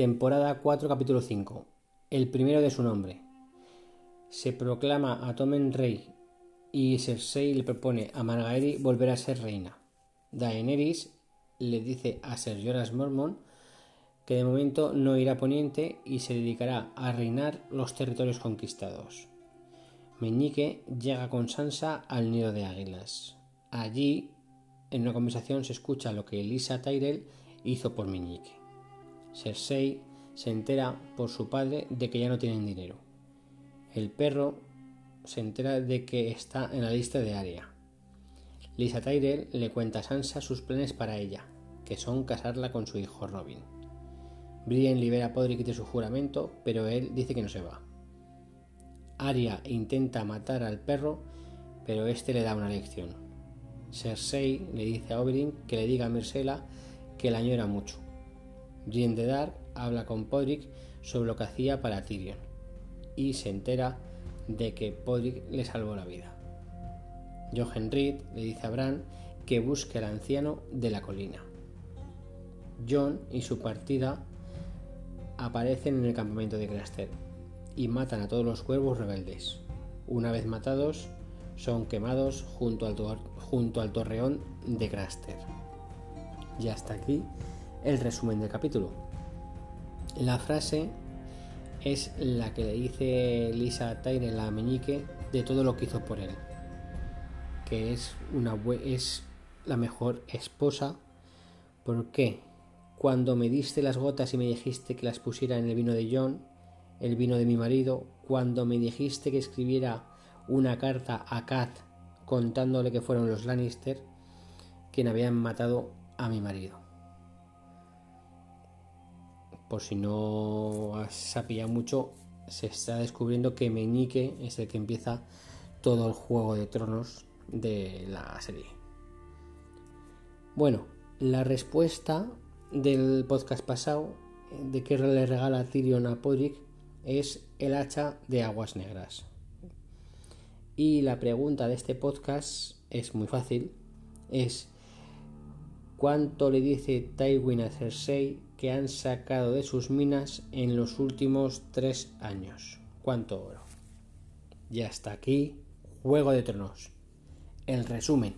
Temporada 4, capítulo 5. El primero de su nombre. Se proclama a Tommen rey y Cersei le propone a Margaery volver a ser reina. Daenerys le dice a Ser Jorah Mormont que de momento no irá a Poniente y se dedicará a reinar los territorios conquistados. Meñique llega con Sansa al nido de águilas. Allí, en una conversación, se escucha lo que Elisa Tyrell hizo por Meñique. Cersei se entera por su padre de que ya no tienen dinero. El perro se entera de que está en la lista de Arya. Lisa Tyrell le cuenta a Sansa sus planes para ella, que son casarla con su hijo Robin. Brienne libera a Podrick de su juramento, pero él dice que no se va. Arya intenta matar al perro, pero este le da una lección. Cersei le dice a Oberyn que le diga a Myrcella que la añora mucho. Brienne habla con Podrick sobre lo que hacía para Tyrion y se entera de que Podrick le salvó la vida. Jochen Reed le dice a Bran que busque al anciano de la colina. John y su partida aparecen en el campamento de Craster y matan a todos los cuervos rebeldes. Una vez matados, son quemados junto al, junto al torreón de Craster. Y hasta aquí el resumen del capítulo. La frase es la que le dice Lisa a Meñique de todo lo que hizo por él. Que es, una, es la mejor esposa. porque Cuando me diste las gotas y me dijiste que las pusiera en el vino de John, el vino de mi marido, cuando me dijiste que escribiera una carta a Kat contándole que fueron los Lannister quien habían matado a mi marido por si no has pillado mucho, se está descubriendo que Meñique es el que empieza todo el juego de tronos de la serie. Bueno, la respuesta del podcast pasado de que le regala Tyrion a Podrick es el hacha de aguas negras. Y la pregunta de este podcast es muy fácil, es ¿cuánto le dice Tywin a Cersei que han sacado de sus minas en los últimos tres años. ¿Cuánto oro? Y hasta aquí, Juego de Tronos. El resumen.